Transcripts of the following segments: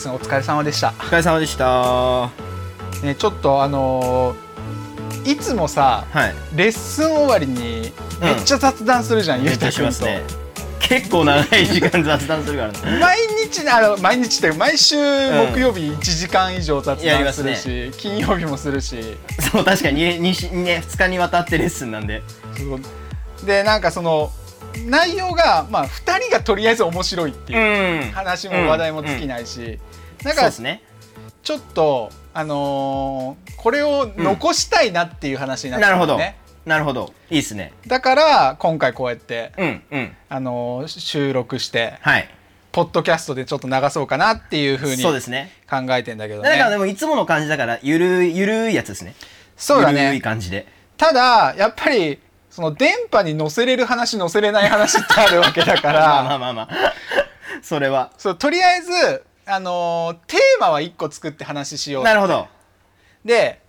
スンお疲れ様でした。お疲れ様でした。はねちょっとあのーいつもさい。レッスン終わりにめっちゃ雑談するじゃん、ゆめっちゃうたくんと、ね。結構長い時間雑談するからね。毎日あの毎日って毎週木曜日1時間以上雑談るますすし、金曜日もするし。そう確かに 2, ね2日にわたってレッスンなんで。でなんかその内容が、まあ、2人がとりあえず面白いっていう、ん。話も話題も尽きないし、だからそうですね。ちょっとあのーこれを残したいなっていう話になってなるほど。ね、なるほど。いいっすね。だから今回こうやって、うんうん。あのー収録してはい。ポッドキャストでちょっと流そうかなっていうふうに考そうですね。えてんだけどだからでねもいつもの感じだからゆるいゆるいやつですね。そうだゆるいね感じで。ただやっぱりその電波に載せれる話載せれない話ってあるわけだか まあまあらまあまあ。それは。そうとりあえず、あのーテーマは1個作って話しようなるほど。で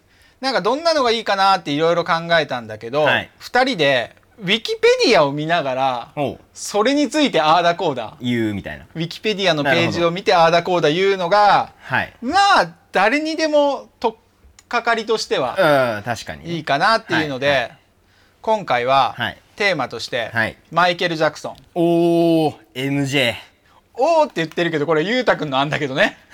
なんかどんなのがいいかなっていろいろ考えたんだけど、はい。2人でウィキペディアを見ながらそれについてああだこうだ。言うみたいな。ウィキペディアのページを見てああだこうだ言うのがはい。まあ誰にでもとっかかりとしてはうん確かにね。いいかなっていうので、はいは今回ははい。テーマとして、はい。マイケル・ジャクソン。おお MJ おーって言ってるけどこれゆうたくんの案だけどね。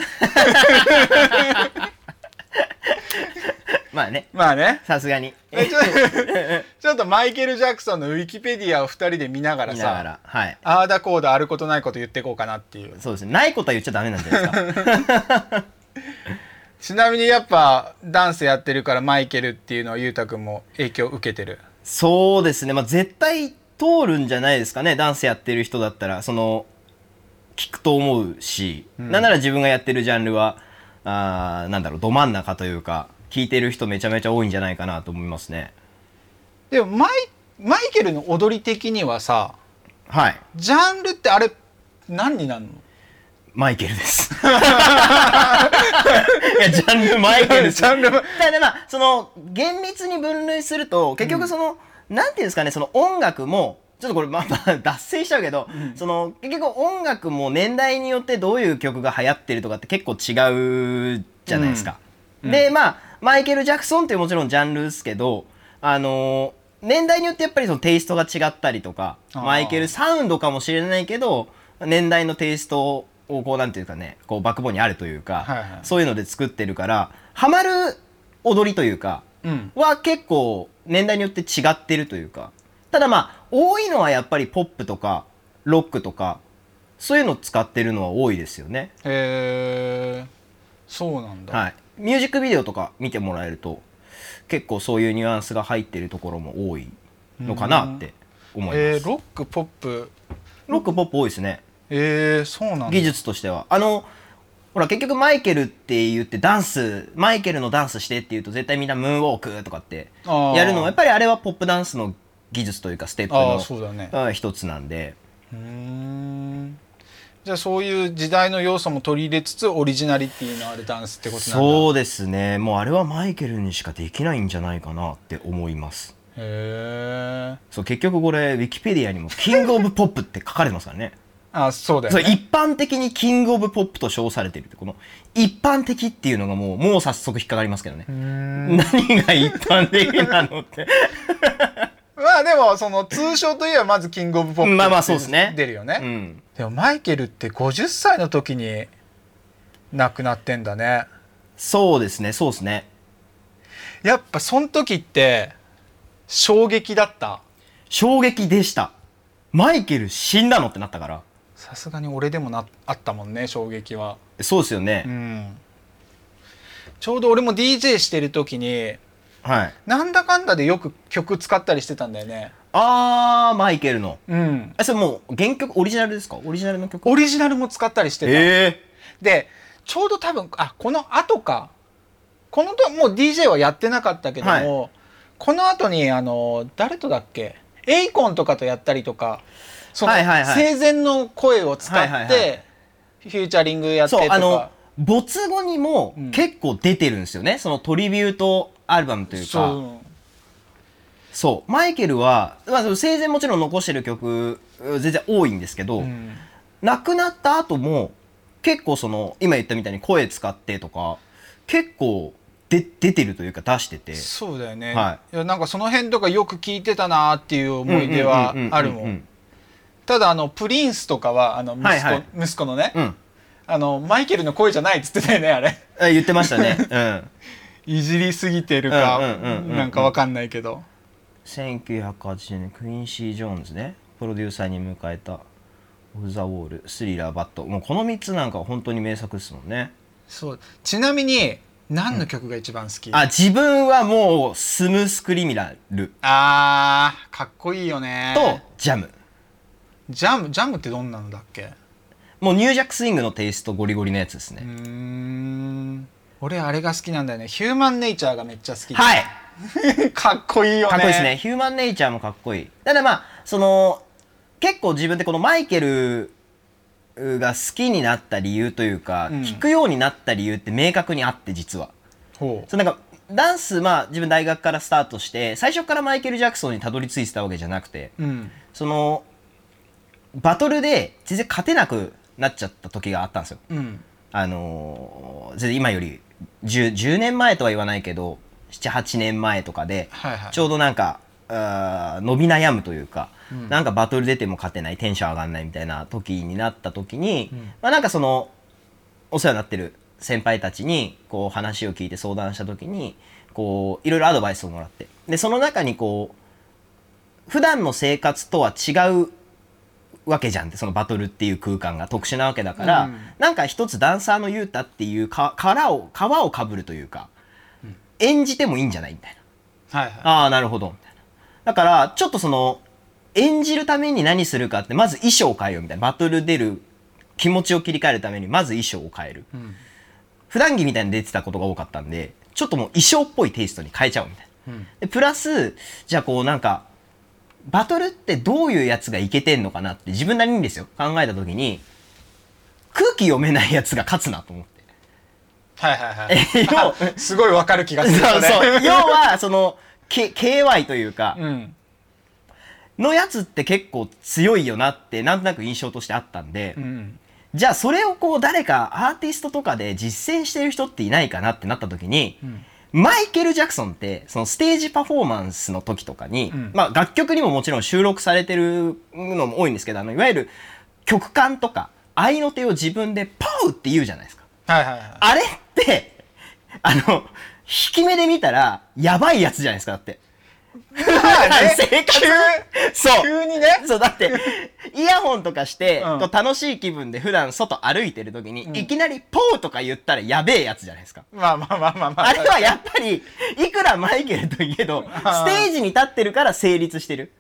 まあね。まあね。さすがに。えちょ ちょっとマイケル・ジャクソンのウィキペディアを2人で見ながら見ながさら。はい。ああだこうだあることないこと言っていこうかなっていう。そうですね。ないことは言っちゃダメなんじゃないですか。ちなみにやっぱダンスやってるからマイケルっていうのはゆうたくんも影響受けてる？そうですね。まあ絶対通るんじゃないですかね。ダンスやってる人だったら。その聞くと思うし、なんなら自分がやってるジャンルはあーなんだろう。ど真ん中というか聞いてる人めちゃめちゃ多いんじゃないかなと思いますね。でもマイマイケルの踊り的にはさはい。ジャンルってあれ何になるの？マイケルです。いやジャンルマイケルです。ジャンルだからまあその厳密に分類すると結局その、なんていうんですかねその音楽もちょっとこれまあまあ脱線しちゃうけど、その結局音楽も年代によってどういう曲が流行ってるとかって結構違うじゃないですか。でまあマイケル・ジャクソンってもちろんジャンルですけどあのー年代によってやっぱりそのテイストが違ったりとかマイケルサウンドかもしれないけど年代のテイストをこうなんていうかねこうバックボーンにあるというか、はいはい。そういうので作ってるからハマる踊りというかうん。は結構年代によって違ってるというかただまあ多いのはやっぱりポップとかロックとかそういうの使ってるのは多いですよね。へえそうなんだ、はい。ミュージックビデオとか見てもらえると結構そういうニュアンスが入ってるところも多いのかなって思います、えー、ロックポップ？ロックポップ多いですねえー、そうなんだ。技術としては。あのほら結局マイケルって言ってダンスマイケルのダンスしてって言うと絶対みんなムーンウォークとかってやるのはやっぱりあれはポップダンスの技術というかステップあのね。あ一つなんで。うーん。じゃあそういう時代の要素も取り入れつつオリジナリティのあるダンスってことなんだ。そうですね。もうあれはマイケルにしかできないんじゃないかなって思います。へえそう結局これウィキペディアにもキングオブポップって書かれてますからねあそうだよね。一般的にキングオブポップと称されてるってこの一般的っていうのがもうもう早速引っかかりますけどね。何が一般的なのって。まあでもその通称といえばまずキングオブポップまあまあそうですね。出るよね、うん。でもマイケルって50歳の時に亡くなってんだね。そうですねそうですね。やっぱその時って衝撃だった？衝撃でした。マイケル死んだのってなったからさすがに俺でもなあったもんね衝撃は。そうですよね、うん。ちょうど俺も DJ してる時にはい。なんだかんだでよく曲使ったりしてたんだよね。あーマイケルの。うん。えそれもう原曲オリジナルですか？オリジナルの曲？オリジナルも使ったりしてた、えでちょうど多分あこの後か。このともう DJ はやってなかったけども、この後にあの誰とだっけ？エイコンとかとやったりとかその生前の声を使って、フューチャリングやってとか。そうあの没後にもうん。結構出てるんですよね、そのトリビュートアルバムというか。そう。マイケルは、まあ、生前もちろん残してる曲全然多いんですけど、うん。亡くなった後も結構その今言ったみたいに声使ってとか結構で出てるというか出してて。そうだよね、、はい。やなんかその辺とかよく聞いてたなっていう思い出はあるもうんんただあのプリンスとかはあの息子,、はいはい。息子のね、うん。うんあのマイケルの声じゃないっつってたよねあれ。あ言ってましたね。うん。いじりすぎてるかなんかわかんないけど。1980年クインシー・ジョーンズね。プロデューサーに迎えた「オフ・ザ・ウォール」「スリラー・バット」もうこの3つなんか本当に名作ですもんね。そう。ちなみに何の曲が一番好き、あ自分はもうスムース・クリミナル。あーかっこいいよね。とジャム。ジャムジャムってどんなのだっけ？もうニュージャックスイングのテイストゴリゴリのやつですね、うーん。俺あれが好きなんだよね。ヒューマンネイチャーがめっちゃ好き。ではい。かっこいいよね。かっこいいですね。ヒューマンネイチャーもかっこいい。ただまあその結構自分でこのマイケルが好きになった理由というか、うん。聞くようになった理由って明確にあって実は。そうなんかダンスまあ自分大学からスタートして最初からマイケル・ジャクソンにたどり着いてたわけじゃなくてうん。そのバトルで全然勝てなくなっちゃった時があったんですよ。うん。あのー全然今より 10, 10年前とは言わないけど78年前とかではいはい。ちょうどなんかあー伸び悩むというか、うんなんかバトル出ても勝てないテンション上がんないみたいな時になった時に、うんまあ、なんかそのお世話になってる先輩たちにこう話を聞いて相談した時にこういろいろアドバイスをもらってでその中にこう普段の生活とは違うわけじゃんってそのバトルっていう空間が特殊なわけだから、うんなんか一つダンサーのユータっていうか殻を皮をかぶるというか、演じてもいいんじゃないみたいな。はいはいああ、なるほど。みたいな。だから、ちょっとその、演じるために何するかって、まず衣装を変えようみたいな。バトル出る気持ちを切り替えるために、まず衣装を変える。うん普段着みたいに出てたことが多かったんで、ちょっともう衣装っぽいテイストに変えちゃおうみたいな。うんで、プラス、じゃあこうなんか、バトルってどういうやつがいけてんのかなって自分なりにですよ、考えたときに、空気読めないやつが勝つなと思って。はいはいはいえ要あ すごいわかる気がするそうねそう。要は、その、K、KY というか、うん。のやつって結構強いよなってなんとなく印象としてあったんで、うん。じゃあそれをこう誰かアーティストとかで実践してる人っていないかなってなった時に、ん。マイケル・ジャクソンってそのステージパフォーマンスの時とかに、うん。まあ楽曲にももちろん収録されてるのも多いんですけどあのいわゆる曲感とか愛の手を自分でポウって言うじゃないですか。はいはいはい。あれってあの引き目で見たらやばいやつじゃないですかだって。まあね 生活急そう。急にね。そうだってイヤホンとかして、うん。楽しい気分で普段外歩いてる時に、うん。いきなりポーとか言ったらやべえやつじゃないですか。まあまあまあまあまあ。あれはやっぱりいくらマイケルといえどステージに立ってるから成立してる。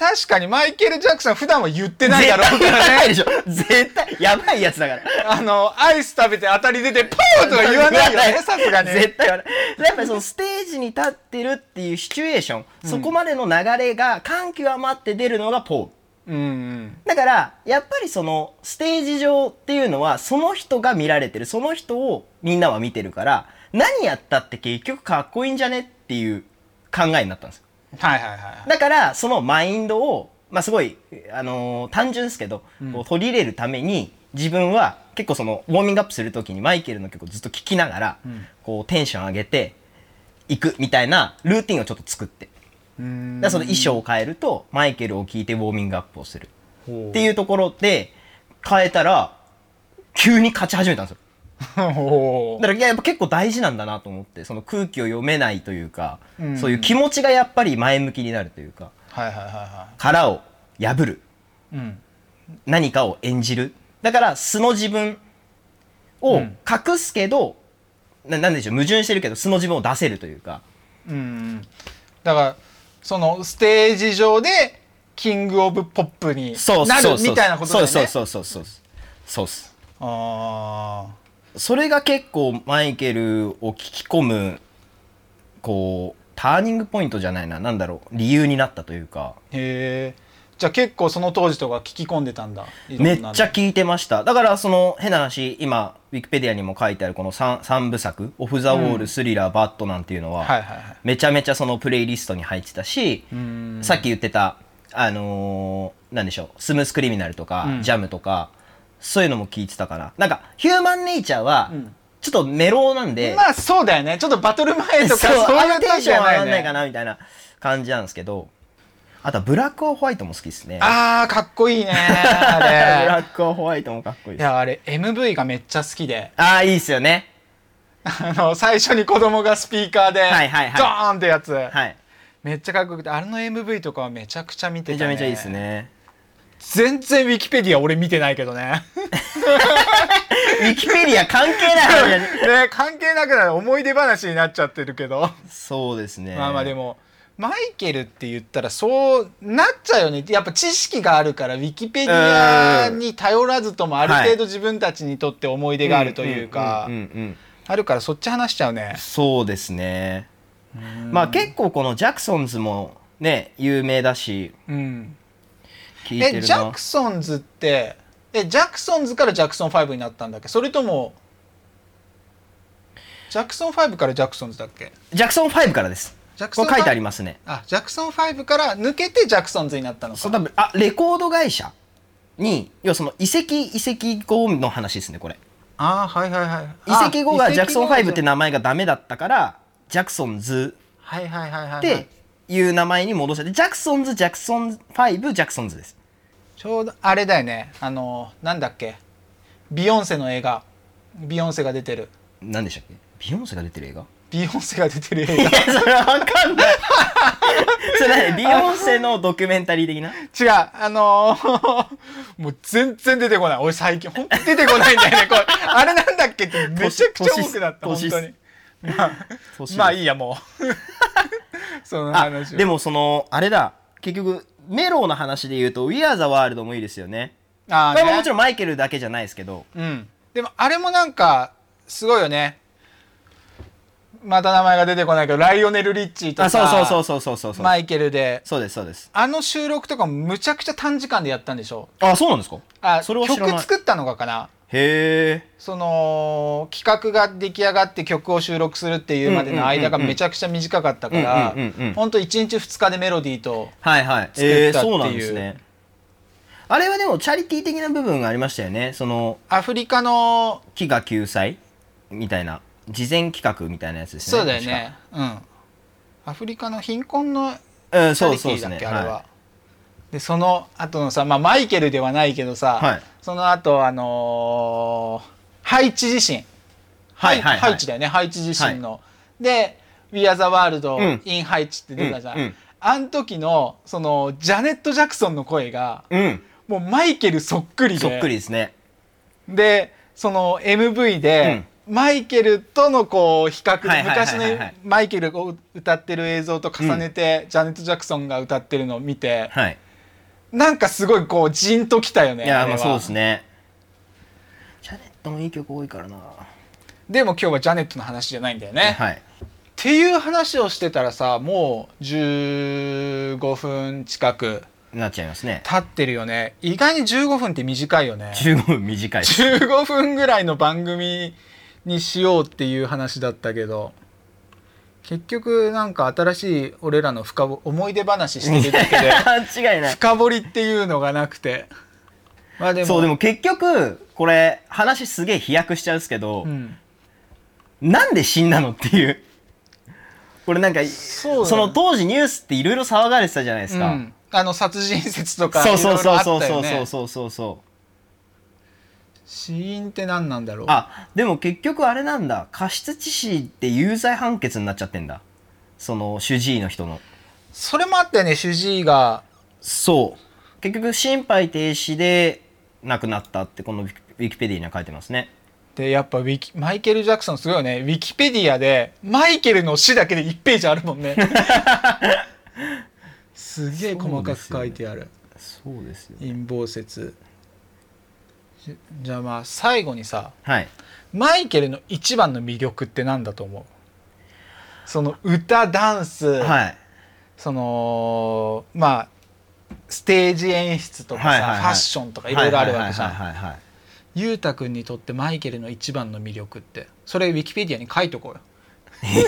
確かにマイケル・ジャクソン普段は言ってないだろうからねでしょ。絶対やばいやつだから。あのアイス食べて当たり出てポーとか言わないよねさすがに絶対言わない。やっぱりそのステージに立ってるっていうシチュエーション、そこまでの流れが感極まって出るのがポー。うんうんだからやっぱりそのステージ上っていうのはその人が見られてるその人をみんなは見てるから何やったって結局かっこいいんじゃねっていう考えになったんですよはいはいはいだからそのマインドをまあすごい、あのー単純ですけど、こう取り入れるために自分は結構そのウォーミングアップする時にマイケルの曲をずっと聴きながら、ん。こうテンション上げていくみたいなルーティンをちょっと作って。うん。だからその衣装を変えるとマイケルを聴いてウォーミングアップをする。ほっていうところで変えたら急に勝ち始めたんですよ だからいややっぱ結構大事なんだなと思ってその空気を読めないというか、うん。そういう気持ちがやっぱり前向きになるというかうはいはいはいは殻を破る。いうん。何かを演じる。だから素の自分をうん。隠すけど、ななんでしょう矛盾してるけど素の自分を出せるというか。うんうん。だからそのステージ上でキングオブポップにそうなそうそうるみたいなことだよね。そうそうそうそうそう。そうっす。あそれが結構マイケルを聞き込むこうターニングポイントじゃないななんだろう理由になったというか。ーへえじゃあ結構その当時とか聞き込んでたんだめなっちゃ聞いてました。だからその変な話今ウィキペディアにも書いてあるこの 3, 三部作「オフ・ザ・ウォール」スリラー」バット」なんていうのは、めちゃめちゃそのプレイリストに入ってたし、うん。さっき言ってたあのーなんでしょうスムース・クリミナルとか、うん。ジャムとかそういうのも聞いてたから。なんかヒューマンネイチャーはうん。ちょっとメロなんで、まあそうだよね。ちょっとバトル前とかそういうテンション上がんないかねなみたいな感じなんですけど。あとはブラックオホワイトも好きですね。あーかっこいいね。ブあれラックオホワイトもかっこいい。いやあれ MV がめっちゃ好きで。ああいいっすよね。あの最初に子供がスピーカーではいはいはい。ドーンってやつ、はい。めっちゃかっこよくてあれの MV とかはめちゃくちゃ見てたね。めちゃめちゃいいですね全然ウィキペディア俺見てないけどね。ウィキペディア関係ない話 ね。関係なくなる思い出話になっちゃってるけど。そうですね。まあまあでもマイケルって言ったらそうなっちゃうよね。やっぱ知識があるからウィキペディアに頼らずともある程度自分たちにとって思い出があるというかあるからそっち話しちゃうね。そうですね。まあ結構このジャクソンズもね有名だしうん聞いてるなえジャクソンズってえジャクソンズからジャクソン5になったんだっけ？それともジャクソン5からジャクソンズだっけ？ジャクソン5からです。ジャクソンこれ書いてあり5ますね。あジャクソン5から抜けてジャクソンズになったのか。そう多分あレコード会社に要はその移籍移籍後の話ですねこれ。あーはいはいはい。移籍後がジャクソン5ってな名前がダメだったからジャクソンズはいはいはいはい、はい、っていう名前に戻してジャクソンズジャクソン5ジャクソンズですちょうどあれだよね。あのなんだっけ。ビヨンセの映画。ビヨンセが出てる。何でしたっけ？ビヨンセが出てる映画？ビヨンセが出てる映いやそれは分かんない。それ何？ビヨンセのドキュメンタリー的な？画違う。あのー もう全然出てこない。俺最近本当に出てこないんだよね。これあれなんだっけってめちゃくちゃ多くなった本年当に。まあ年。まあいいやもう。そのあ話をでもそのあれだ。結局メローな話で言うと「We Are the World」もいいですよね。あーね。これももちろんマイケルだけじゃないですけど。うん、でもあれもなんかすごいよねまた名前が出てこないけどライオネル・リッチーとかあそうそうそうそうそうマイケルで。そうですそうです。あの収録とかもむちゃくちゃ短時間でやったんでしょ？あそうなんですか？あそれ曲作ったのかかな？へえ。その企画が出来上がって曲を収録するっていうまでの間がめちゃくちゃ短かったからほんと1日2日でメロディーとはいはい作ったっていう。えーそうなんですね。あれはでもチャリティー的な部分がありましたよね。そのアフリカの飢餓救済みたいな事前企画みたいなやつですねそうだよね。うん。アフリカの貧困のうんチャリテそうそうですね。ィーだっけあれは、はでその後のさ、まあ、マイケルではないけどさ、はい。その後あのーハイチ地震はいはいはい。ハイチだよねハイチ地震の、で「We Are the World うん。in ハイチ」って出たじゃん、うんうん。あん時のそのジャネット・ジャクソンの声がうん。もうマイケルそっくりで。そっくりですね。でその MV で、マイケルとのこう比較で昔のマイケルが歌ってる映像と重ねて、ジャネット・ジャクソンが歌ってるのを見てはい。なんかすごいこうジンときたよねいやまあそうですね。ジャネットもいい曲多いからな。でも今日はジャネットの話じゃないんだよね、っはい。ていう話をしてたらさもう15分近くなっちゃいますね。経ってるよね。意外に15分って短いよね。15分短いです。15分ぐらいの番組にしようっていう話だったけど結局なんか新しい俺らの深ぼ思い出話してるだけで 間違いない。深掘りっていうのがなくて。まあでもそうでも結局これ話すげえ飛躍しちゃうんですけど、うん、なんで死んだのっていう。これなんかその当時ニュースっていろいろ騒がれてたじゃないですか、うん。あの殺人説とかそうそうそうそうそうそうそうそう死因って何なんだろう？あでも結局あれなんだ。過失致死って有罪判決になっちゃってんだ。その主治医の人の。それもあったよね主治医が。そう。結局心肺停止で亡くなったってこのウィキペディには書いてますね。でやっぱウィキマイケル・ジャクソンすごいよね。ウィキペディアでマイケルの死だけで1ページあるもんね。すげえ細かく書いてある、そうですよ。陰謀説じじゃあまあ最後にさはい。マイケルの一番の魅力って何だと思う？その歌ダンス、はい。そのまあステージ演出とかさ、はいはいはい。ファッションとかいろいろあるわけじゃん。ゆうたくんにとってマイケルの一番の魅力って？それウィキペディアに書いとこうよ。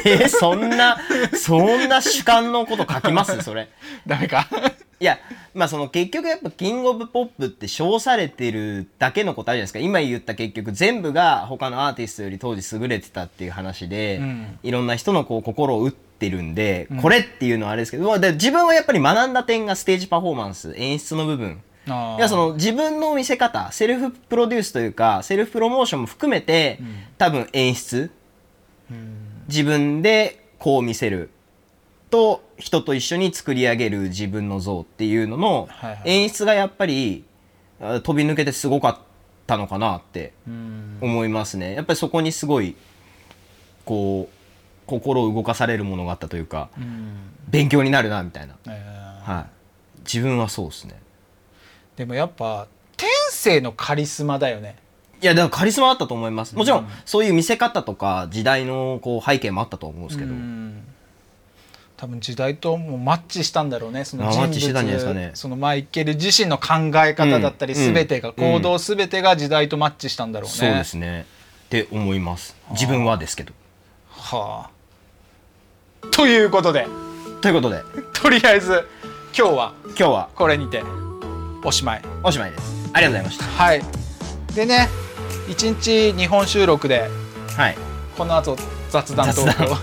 えーそんなそんな主観のこと書きます？それ。ダメかいやまあその結局やっぱキングオブポップって称されてるだけのことあるじゃないですか。今言った結局全部が他のアーティストより当時優れてたっていう話で、うん。いろんな人のこう心を打ってるんで、これっていうのはあれですけど、まあで自分はやっぱり学んだ点がステージパフォーマンス演出の部分。いやその自分の見せ方セルフプロデュースというかセルフプロモーションも含めて、多分演出。自分でこう見せると人と一緒に作り上げる自分の像っていうのの演出がやっぱりあ飛び抜けてすごかったのかなってうん。思いますね。やっぱりそこにすごいこう心を動かされるものがあったというかうん。勉強になるなみたいな、えはい、自分はそうですね。ーでもやっぱ天性のカリスマだよね。いや、だからカリスマあったと思います。もちろん、そういう見せ方とか、時代のこう背景もあったと思うんですけど。うん多分時代ともマッチしたんだろうねその人物そのマイケル自身の考え方だったり、うん全てが、うん行動全てが時代とマッチしたんだろうねそうですね。って思います。自分はですけど。はあということでということで、とりあえず今日は今日はこれにておしまいおしまいです。ありがとうございましはいでね1日日本収録でた。はい。この後雑談トークを。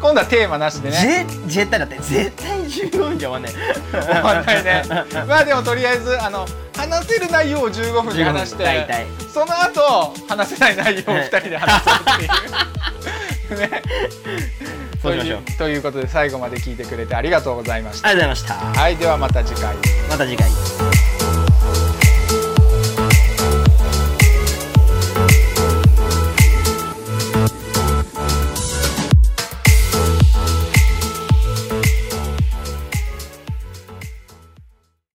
今度はテーマなしでね。ぜ絶対だって、絶対15分じゃ終わんない。終わんないね。まあでもとりあえずあの話せる内容を15分で話してその後話せない内容を2人で話そうっていう。ね。そうしましょうという。ということで最後まで聞いてくれてありがとうございました。ありがとうございました。はいではまた次回。また次回。